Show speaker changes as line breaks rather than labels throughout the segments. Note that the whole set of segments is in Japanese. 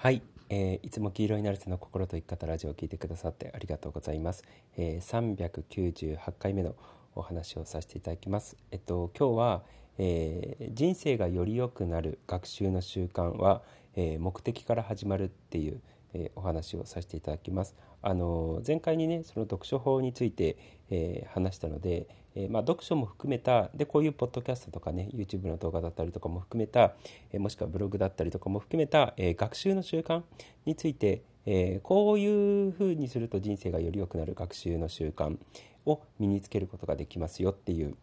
はい、えーいつも黄色になる人の心と生き方ラジオを聞いてくださってありがとうございます、えー398回目のお話をさせていただきます。えっと今日は、えー人生がより良くなる学習の習慣は、えー目的から始まるっていう、えお話をさせていただきますあの前回にねその読書法について、えー話したので、えーまあ、読書も含めたでこういうポッドキャストとかね YouTube の動画だったりとかも含めた、えーもしくはブログだったりとかも含めた、え学習の習慣について、えこういうふうにすると人生がより良くなる学習の習慣を身につけることができますよっていう、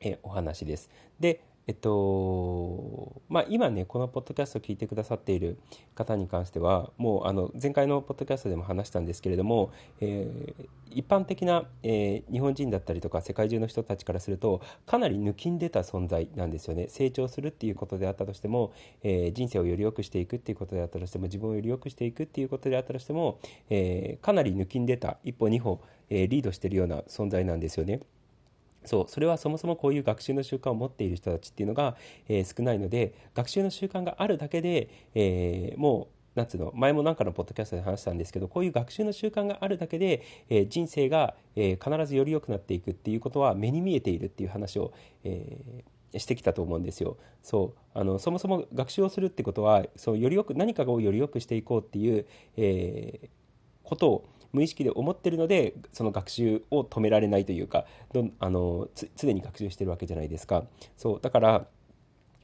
えお話です。でえっとまあ、今ねこのポッドキャストを聞いてくださっている方に関してはもうあの前回のポッドキャストでも話したんですけれども、えー一般的な、えー日本人だったりとか世界中の人たちからするとかなり抜きん出た存在なんですよね成長するっていうことであったとしても、えー人生をより良くしていくっていうことであったとしても自分をより良くしていくっていうことであったとしても、えかなり抜きん出た一歩二歩、えリードしてるような存在なんですよね。そうそれはそもそもこういう学習の習慣を持っている人たちっていうのが、えー少ないので学習の習慣があるだけで、えーもうなんつうの前も何かのポッドキャストで話したんですけどこういう学習の習慣があるだけで、えー人生が、えー必ずより良くなっていくっていうことは目に見えているっていう話を、えーしてきたと思うんですよ。そうあのそもそも学習をするってことはそうよりよく何かをより良くしていこうっていう、えことを無意識で思ってるのでその学習を止められないというかどんあのつ常に学習してるわけじゃないですか。そうだから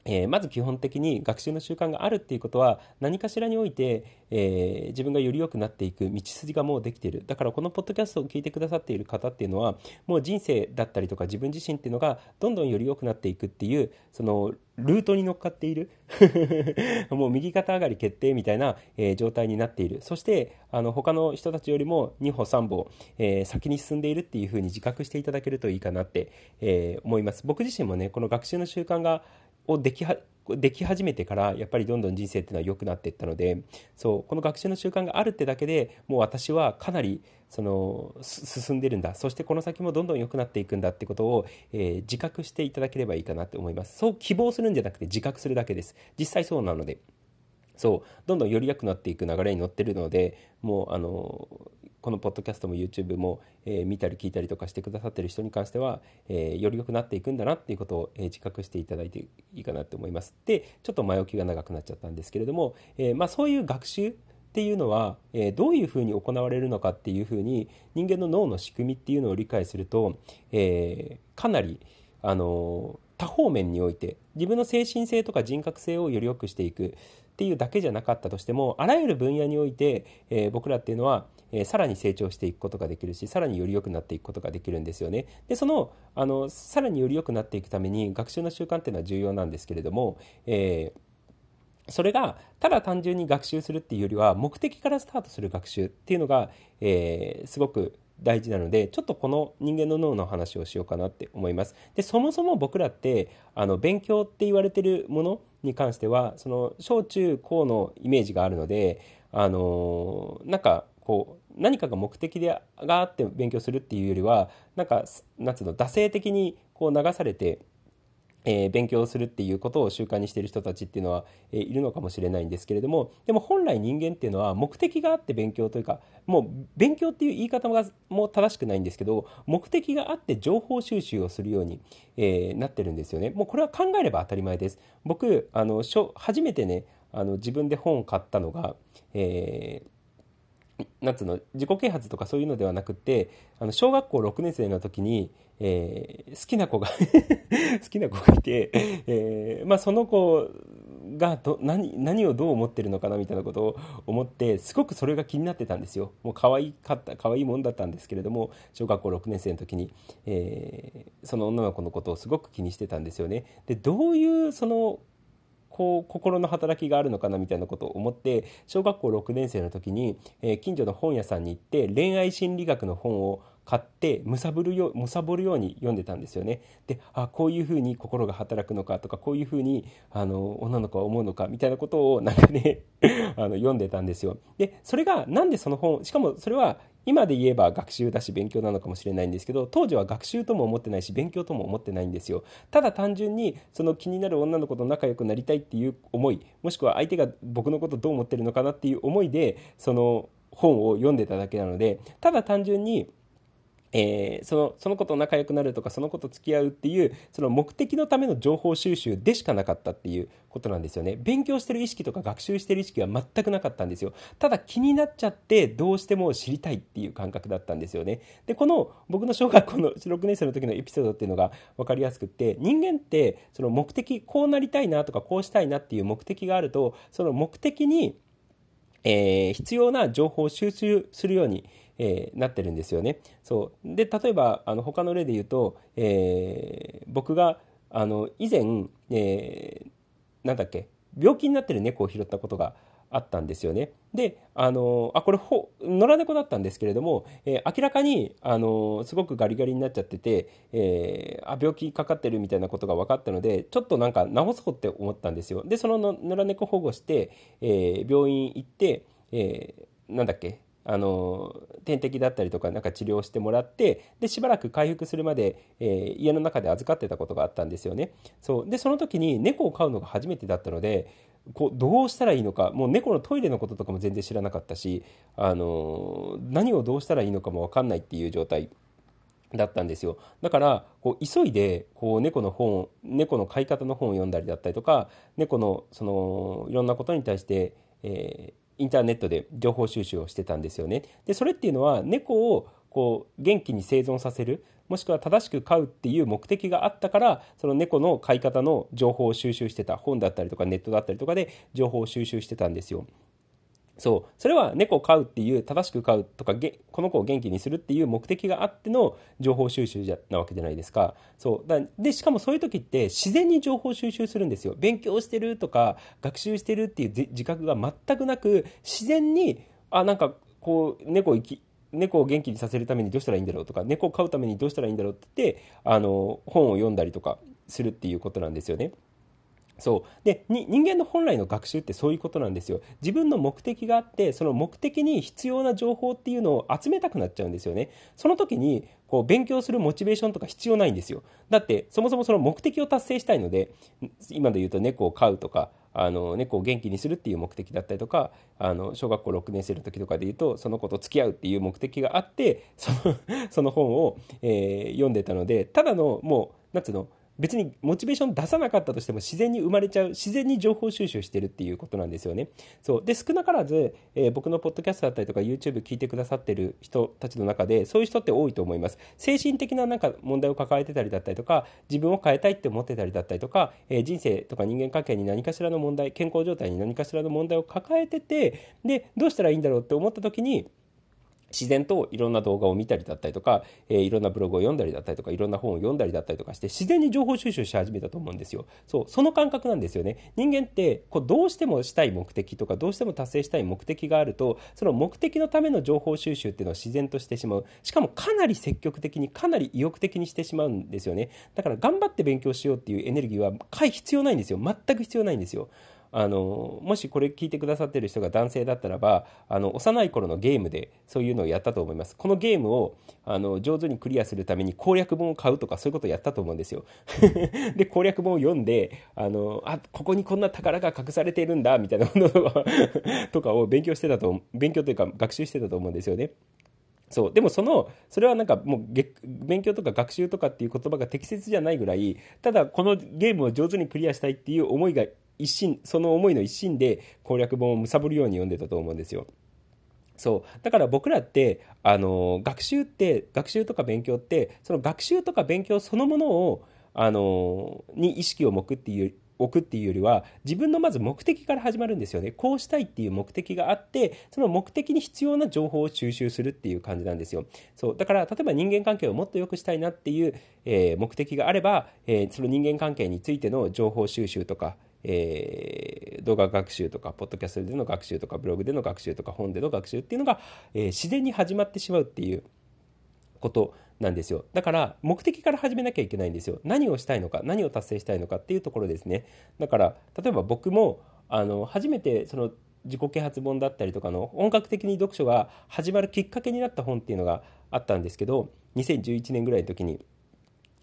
えまず基本的に学習の習慣があるっていうことは何かしらにおいて、えー自分がより良くなっていく道筋がもうできている。だからこのポッドキャストを聞いてくださっている方っていうのはもう人生だったりとか自分自身っていうのがどんどんより良くなっていくっていうそのルートに乗っかっている。もう右肩上がり決定みたいな、えー状態になっている。そしてあの他の人たちよりも2歩3歩、えー先に進んでいるっていうふうに自覚していただけるといいかなって、え思います。僕自身もねこの学習の習慣がをできはでき始めてからやっぱりどんどん人生っていうのは良くなっていったのでそうこの学習の習慣があるってだけでもう私はかなりその進んでるんだ。そしてこの先もどんどん良くなっていくんだってことを、えー自覚していただければいいかなと思います。そう希望するんじゃなくて自覚するだけです。実際そうなので。そうどんどんより良くなっていく流れに乗ってるのでもうあのこのポッドキャストも YouTube も、えー見たり聞いたりとかしてくださってる人に関しては、えーより良くなっていくんだなっていうことを、えー自覚していただいていいかなと思います。でちょっと前置きが長くなっちゃったんですけれども、えまあ、そういう学習っていうのは、えどういうふうに行われるのかっていうふうに人間の脳の仕組みっていうのを理解すると、えかなりあの多方面において自分の精神性とか人格性をより良くしていく。っていうだけじゃなかったとしてもあらゆる分野において、えー僕らっていうのは、えーさらに成長していくことができるしさらにより良くなっていくことができるんですよね。でそのあのさらにより良くなっていくために学習の習慣っていうのは重要なんですけれども、えーそれがただ単純に学習するっていうよりは目的からスタートする学習っていうのが、えーすごく大事なのでちょっとこの人間の脳の話をしようかなって思います。でそもそも僕らってあの勉強って言われてるものに関してはその小中高のイメージがあるのであのなんかこう何かが目的でがあって勉強するっていうよりはなんかなんつうの惰性的にこう流されてえー勉強するっていうことを習慣にしてる人たちっていうのは、えーいるのかもしれないんですけれどもでも本来人間っていうのは目的があって勉強というかもう勉強っていう言い方がもう正しくないんですけど目的があって情報収集をするように、えーなってるんですよね。もうこれは考えれば当たり前です。僕あのしょ初めてねあの自分で本を買ったのが、えーなんつうの自己啓発とかそういうのではなくてあの小学校6年生の時に、えー好きな子が 好きな子がいて、えーまあ、その子がど何何をどう思ってるのかなみたいなことを思ってすごくそれが気になってたんですよ。もう可愛かった可愛いもんだったんですけれども小学校6年生の時に、えーその女の子のことをすごく気にしてたんですよね。でどういうそのこう心の働きがあるのかなみたいなことを思って小学校6年生の時に、えー近所の本屋さんに行って恋愛心理学の本を買ってむさぶるよむさぼるように読んでたんですよね。であこういうふうに心が働くのかとかこういうふうにあの女の子は思うのかみたいなことをなんかね あの読んでたんですよ。でそれがなんでその本しかもそれは今で言えば学習だし勉強なのかもしれないんですけど当時は学習とも思ってないし勉強とも思ってないんですよ。ただ単純にその気になる女の子と仲良くなりたいっていう思いもしくは相手が僕のことどう思ってるのかなっていう思いでその本を読んでただけなのでただ単純にえー、そのその子と仲良くなるとかその子と付き合うっていうその目的のための情報収集でしかなかったっていうことなんですよね。勉強してる意識とか学習してる意識は全くなかったんですよ。ただ気になっちゃってどうしても知りたいっていう感覚だったんですよね。でこの僕の小学校の6年生の時のエピソードっていうのが分かりやすくって人間ってその目的こうなりたいなとかこうしたいなっていう目的があるとその目的に、えー、必要な情報を収集するようにえー、なってるんですよね。そうで例えばあの他の例で言うと、えー、僕があの以前、えー、なんだっけ病気になってる猫を拾ったことがあったんですよね。で、あの、あ、これ、ほ、野良猫だったんですけれども、えー、明らかに、あの、すごくガリガリになっちゃってて、えー、あ、病気かかってるみたいなことが分かったので、ちょっとなんか治そうって思ったんですよ。で、その野良猫保護して、えー、病院行って、えー、なんだっけ、あの点滴だったりとかなんか治療してもらってでしばらく回復するまで、えー、家の中で預かってたことがあったんですよね。そう。でその時に猫を飼うのが初めてだったのでこうどうしたらいいのかもう猫のトイレのこととかも全然知らなかったし、あの何をどうしたらいいのかも分かんないっていう状態だったんですよ。だからこう急いでこう猫の本猫の飼い方の本を読んだりだったりとか猫のそのいろんなことに対して、えーインターネットで情報収集をしてたんですよね。でそれっていうのは猫をこう元気に生存させるもしくは正しく飼うっていう目的があったからその猫の飼い方の情報を収集してた本だったりとかネットだったりとかで情報を収集してたんですよ。そう。それは猫を飼うっていう正しく飼うとかこの子を元気にするっていう目的があっての情報収集じゃなわけじゃないですか。そう。だでしかもそういう時って自然に情報収集するんですよ。勉強してるとか学習してるっていう自覚が全くなく自然にあなんかこう猫生き猫を元気にさせるためにどうしたらいいんだろうとか猫を飼うためにどうしたらいいんだろうって言ってあの本を読んだりとかするっていうことなんですよね。そう。で人間の本来の学習ってそういうことなんですよ。自分の目的があってその目的に必要な情報っていうのを集めたくなっちゃうんですよね。その時にこう勉強するモチベーションとか必要ないんですよ。だってそもそもその目的を達成したいので今で言うと猫を飼うとかあの猫を元気にするっていう目的だったりとかあの小学校6年生の時とかで言うとその子と付き合うっていう目的があってそのその本を、えー、読んでたのでただのもう何つうの別にモチベーション出さなかったとしても自然に生まれちゃう自然に情報収集してるっていうことなんですよね。そう。で少なからず、えー、僕のポッドキャストだったりとか YouTube 聞いてくださってる人たちの中でそういう人って多いと思います。精神的ななんか問題を抱えてたりだったりとか自分を変えたいって思ってたりだったりとか、えー、人生とか人間関係に何かしらの問題健康状態に何かしらの問題を抱えててでどうしたらいいんだろうって思った時に自然といろんな動画を見たりだったりとか、えー、いろんなブログを読んだりだったりとかいろんな本を読んだりだったりとかして自然に情報収集し始めたと思うんですよ。そうその感覚なんですよね。人間ってこうどうしてもしたい目的とかどうしても達成したい目的があるとその目的のための情報収集っていうのを自然としてしまう。しかもかなり積極的にかなり意欲的にしてしまうんですよね。だから頑張って勉強しようっていうエネルギーは必要ないんですよ。全く必要ないんですよ。あのもしこれ聞いてくださってる人が男性だったらばあの幼い頃のゲームでそういうのをやったと思います。このゲームをあの上手にクリアするために攻略本を買うとかそういうことをやったと思うんですよ。で攻略本を読んであのあここにこんな宝が隠されているんだみたいなもの とかを勉強してたと勉強というか学習してたと思うんですよね。そう。でもそのそれはなんかもう勉強とか学習とかっていう言葉が適切じゃないぐらいただこのゲームを上手にクリアしたいっていう思いが一心その思いの一心で攻略本を貪るように読んでたと思うんですよ。そう。だから僕らってあの学習って学習とか勉強ってその学習とか勉強そのものをあのに意識を向くっていう置くっていうよりは自分のまず目的から始まるんですよね。こうしたいっていう目的があってその目的に必要な情報を収集するっていう感じなんですよ。そう。だから例えば人間関係をもっと良くしたいなっていう、えー、目的があれば、えー、その人間関係についての情報収集とかえー、動画学習とかポッドキャストでの学習とかブログでの学習とか本での学習っていうのが、えー、自然に始まってしまうっていうことなんですよ。だから目的から始めなきゃいけないんですよ。何をしたいのか何を達成したいのかっていうところですね。だから例えば僕もあの初めてその自己啓発本だったりとかの本格的に読書が始まるきっかけになった本っていうのがあったんですけど2011年ぐらいの時に、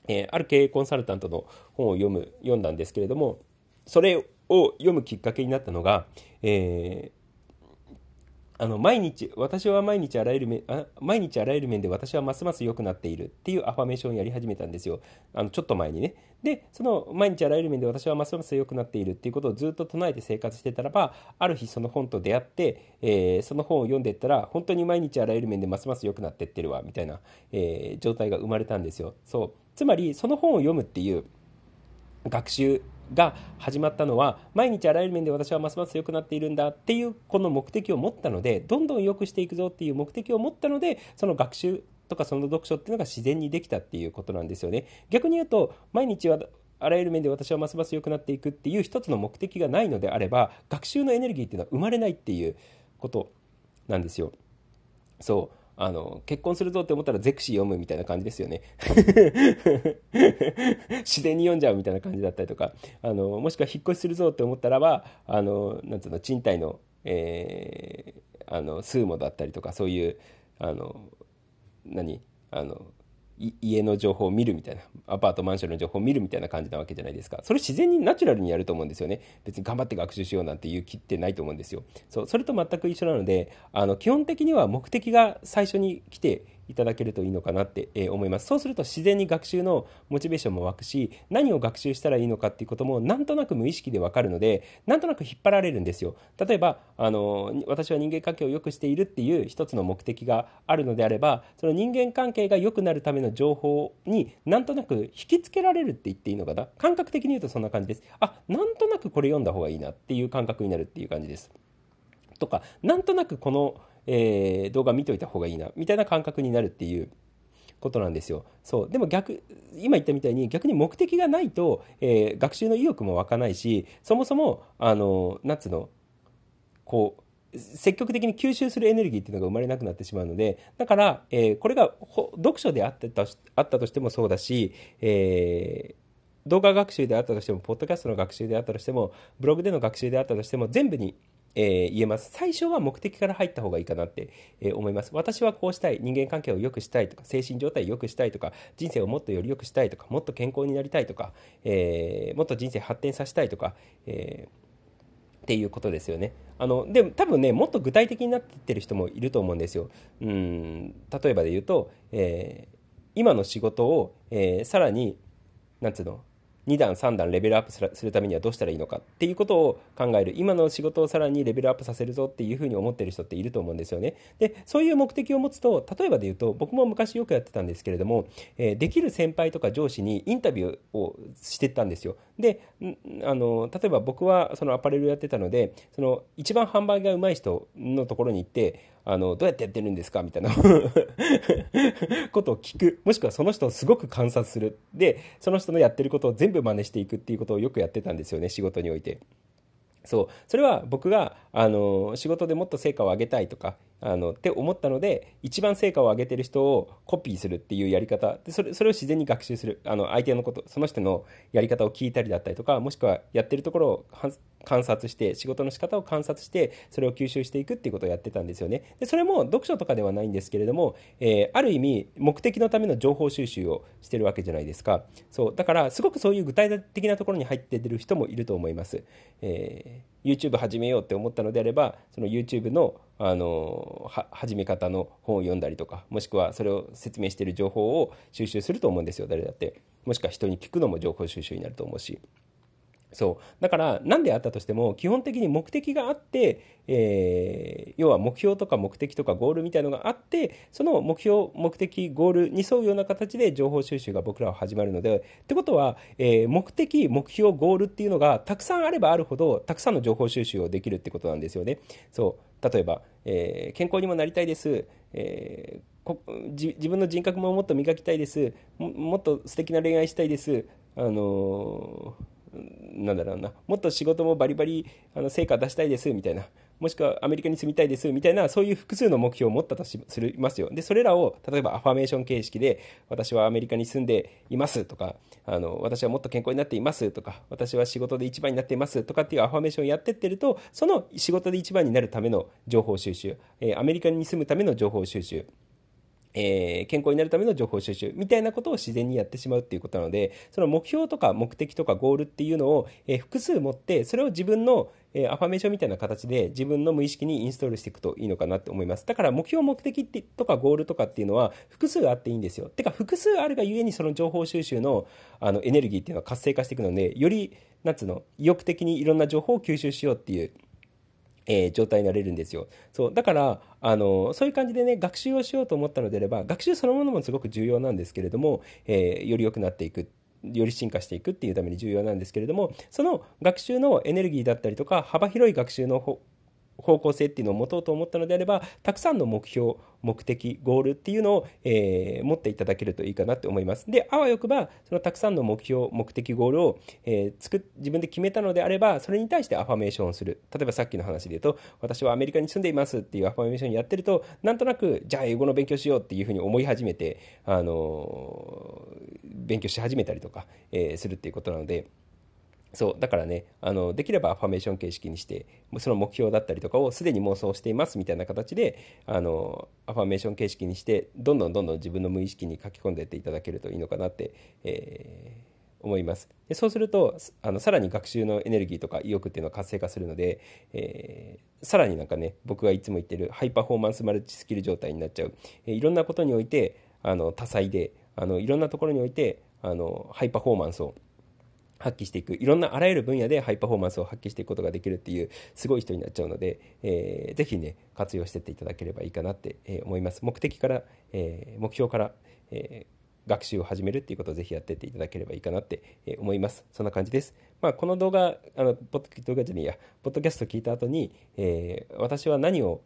えー、ある経営コンサルタントの本を読む読んだんですけれどもそれを読むきっかけになったのが、えーあの毎日私は毎日あらゆる面あ毎日あらゆる面で私はますます良くなっているっていうアファメーションをやり始めたんですよ。あのちょっと前にね。でその毎日あらゆる面で私はますます良くなっているっていうことをずっと唱えて生活してたらばある日その本と出会って、えー、その本を読んでったら本当に毎日あらゆる面でますます良くなってってるわみたいな、えー、状態が生まれたんですよ。そう。つまりその本を読むっていう学習が始まったのは毎日あらゆる面で私はますます良くなっているんだっていうこの目的を持ったのでどんどん良くしていくぞっていう目的を持ったのでその学習とかその読書っていうのが自然にできたっていうことなんですよね。逆に言うと毎日はあらゆる面で私はますます良くなっていくっていう一つの目的がないのであれば学習のエネルギーっていうのは生まれないっていうことなんですよ。そう。あの結婚するぞって思ったらゼクシー読むみたいな感じですよね。自然に読んじゃうみたいな感じだったりとか。あのもしくは引っ越しするぞって思ったらばあのなんつうの賃貸の,、えー、あのスーモだったりとかそういうあの何？あの家の情報を見るみたいなアパートマンションの情報を見るみたいな感じなわけじゃないですか。それ自然にナチュラルにやると思うんですよね。別に頑張って学習しようなんていう気ってないと思うんですよ。そうそれと全く一緒なのであの基本的には目的が最初に来ていただけるといいのかなって思います。そうすると自然に学習のモチベーションも湧くし何を学習したらいいのかっていうこともなんとなく無意識でわかるのでなんとなく引っ張られるんですよ。例えばあの私は人間関係を良くしているっていう一つの目的があるのであればその人間関係が良くなるための情報になんとなく引きつけられるって言っていいのかな？感覚的に言うとそんな感じです。あなんとなくこれ読んだ方がいいなっていう感覚になるっていう感じです。とかなんとなくこのえー、動画見といた方がいいなみたいな感覚になるっていうことなんですよ。そう。でも逆今言ったみたいに逆に目的がないと、えー、学習の意欲も湧かないしそもそもあのなつうのこう積極的に吸収するエネルギーっていうのが生まれなくなってしまうのでだから、えー、これが読書であったあったとしてもそうだし、えー、動画学習であったとしてもポッドキャストの学習であったとしてもブログでの学習であったとしても全部にえー、言えます。最初は目的から入った方がいいかなって、えー、思います。私はこうしたい、人間関係を良くしたいとか、精神状態を良くしたいとか、人生をもっとより良くしたいとか、もっと健康になりたいとか、えー、もっと人生発展させたいとか、えっていうことですよね。あのでも多分ねもっと具体的になってってる人もいると思うんですよ。うん例えばで言うと、え今の仕事を、えさらになんつうの？2段3段レベルアップするためにはどうしたらいいのかっていうことを考える今の仕事をさらにレベルアップさせるぞっていうふうに思ってる人っていると思うんですよね。でそういう目的を持つと例えばで言うと僕も昔よくやってたんですけれども、えー、できる先輩とか上司にインタビューをしてったんですよ。であの例えば僕はそのアパレルやってたのでその一番販売がうまい人のところに行ってあのどうやってやってるんですか？みたいな。ことを聞く。もしくはその人をすごく観察する。でその人のやってることを全部真似していくっていうことをよくやってたんですよね。仕事において。そう。それは僕があの仕事でもっと成果を上げたいとかあのって思ったので一番成果を上げてる人をコピーするっていうやり方。でそれそれを自然に学習する。あの相手のことその人のやり方を聞いたりだったりとかもしくはやってるところを観察して仕事の仕方を観察してそれを吸収していくっていうことをやってたんですよね。でそれも読書とかではないんですけれども、えー、ある意味目的のための情報収集をしてるわけじゃないですか。そうだからすごくそういう具体的なところに入って出る人もいると思います、えー YouTube 始めようって思ったのであればその YouTube のあの始め方の本を読んだりとかもしくはそれを説明している情報を収集すると思うんですよ。誰だって。もしくは人に聞くのも情報収集になると思うし。そう。だから何であったとしても基本的に目的があって、えー、要は目標とか目的とかゴールみたいのがあってその目標目的ゴールに沿うような形で情報収集が僕らは始まるのでってことは、えー、目的目標ゴールっていうのがたくさんあればあるほどたくさんの情報収集をできるってことなんですよね。そう。例えば、えー、健康にもなりたいです、え自分の人格ももっと磨きたいです。もっと素敵な恋愛したいです。あのーなんだろうな。もっと仕事もバリバリあの成果出したいですみたいな。もしくはアメリカに住みたいですみたいなそういう複数の目標を持ったとしますよ。でそれらを例えばアファメーション形式で私はアメリカに住んでいますとかあの私はもっと健康になっていますとか私は仕事で一番になっていますとかっていうアファメーションをやってってるとその仕事で一番になるための情報収集、えー、アメリカに住むための情報収集。えー、健康になるための情報収集みたいなことを自然にやってしまうっていうことなのでその目標とか目的とかゴールっていうのを、えー、複数持ってそれを自分の、えー、アファメーションみたいな形で自分の無意識にインストールしていくといいのかなって思います。だから目標目的ってとかゴールとかっていうのは複数あっていいんですよ。てか複数あるがゆえにその情報収集のあのエネルギーっていうのは活性化していくのでよりなんつうの意欲的にいろんな情報を吸収しようっていうえー、状態になれるんですよ。そう。だから、あの、そういう感じでね、学習をしようと思ったのであれば、学習そのものもすごく重要なんですけれども、えー、より良くなっていく。より進化していくっていうために重要なんですけれども、その学習のエネルギーだったりとか、幅広い学習の方向性っていうのを持とうと思ったのであればたくさんの目標目的ゴールっていうのを、えー、持っていただけるといいかなって思いますであわよくばそのたくさんの目標目的ゴールを、えー、作自分で決めたのであればそれに対してアファメーションをする例えばさっきの話で言うと私はアメリカに住んでいますっていうアファメーションやってるとなんとなくじゃあ英語の勉強しようっていうふうに思い始めて、あのー、勉強し始めたりとか、えー、するっていうことなので。そうだからねあのできればアファメーション形式にしてその目標だったりとかをすでに妄想していますみたいな形であのアファメーション形式にしてどんどんどんどん自分の無意識に書き込んでいっていただけるといいのかなって、えー、思います。でそうするとあのさらに学習のエネルギーとか意欲っていうのは活性化するので、えー、さらになんかね僕がいつも言ってるハイパフォーマンスマルチスキル状態になっちゃう、え、いろんなことにおいてあの多彩であのいろんなところにおいてあのハイパフォーマンスを発揮していく。いろんなあらゆる分野でハイパフォーマンスを発揮していくことができるっていうすごい人になっちゃうので、えー、ぜひね活用してっていただければいいかなって、思います。目的から、えー、目標から、えー、学習を始めるっていうことをぜひやってっていただければいいかなって思います。そんな感じです。まあこの動画あのポッド動画じゃねえや。ポッドキャスト聞いた後に、えー、私は何を、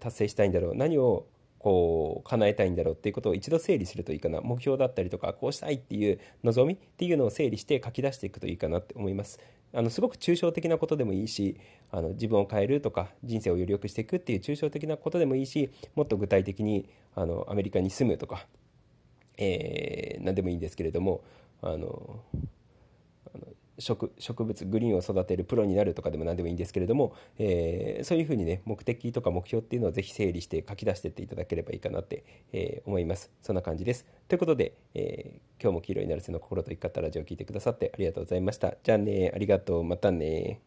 達成したいんだろう。何をこう叶えたいんだろうっていうことを一度整理するといいかな。目標だったりとかこうしたいっていう望みっていうのを整理して書き出していくといいかなって思います。あのすごく抽象的なことでもいいしあの自分を変えるとか人生をより良くしていくっていう抽象的なことでもいいしもっと具体的にあのアメリカに住むとか、えー、何でもいいんですけれどもあの植植物グリーンを育てるプロになるとかでも何でもいいんですけれども、えー、そういうふうにね目的とか目標っていうのをぜひ整理して書き出してっていただければいいかなって、えー、思います。そんな感じです。ということで、えー、今日も黄色いなるせの心と生き方ラジオを聴いてくださってありがとうございました。じゃあねありがとう。またね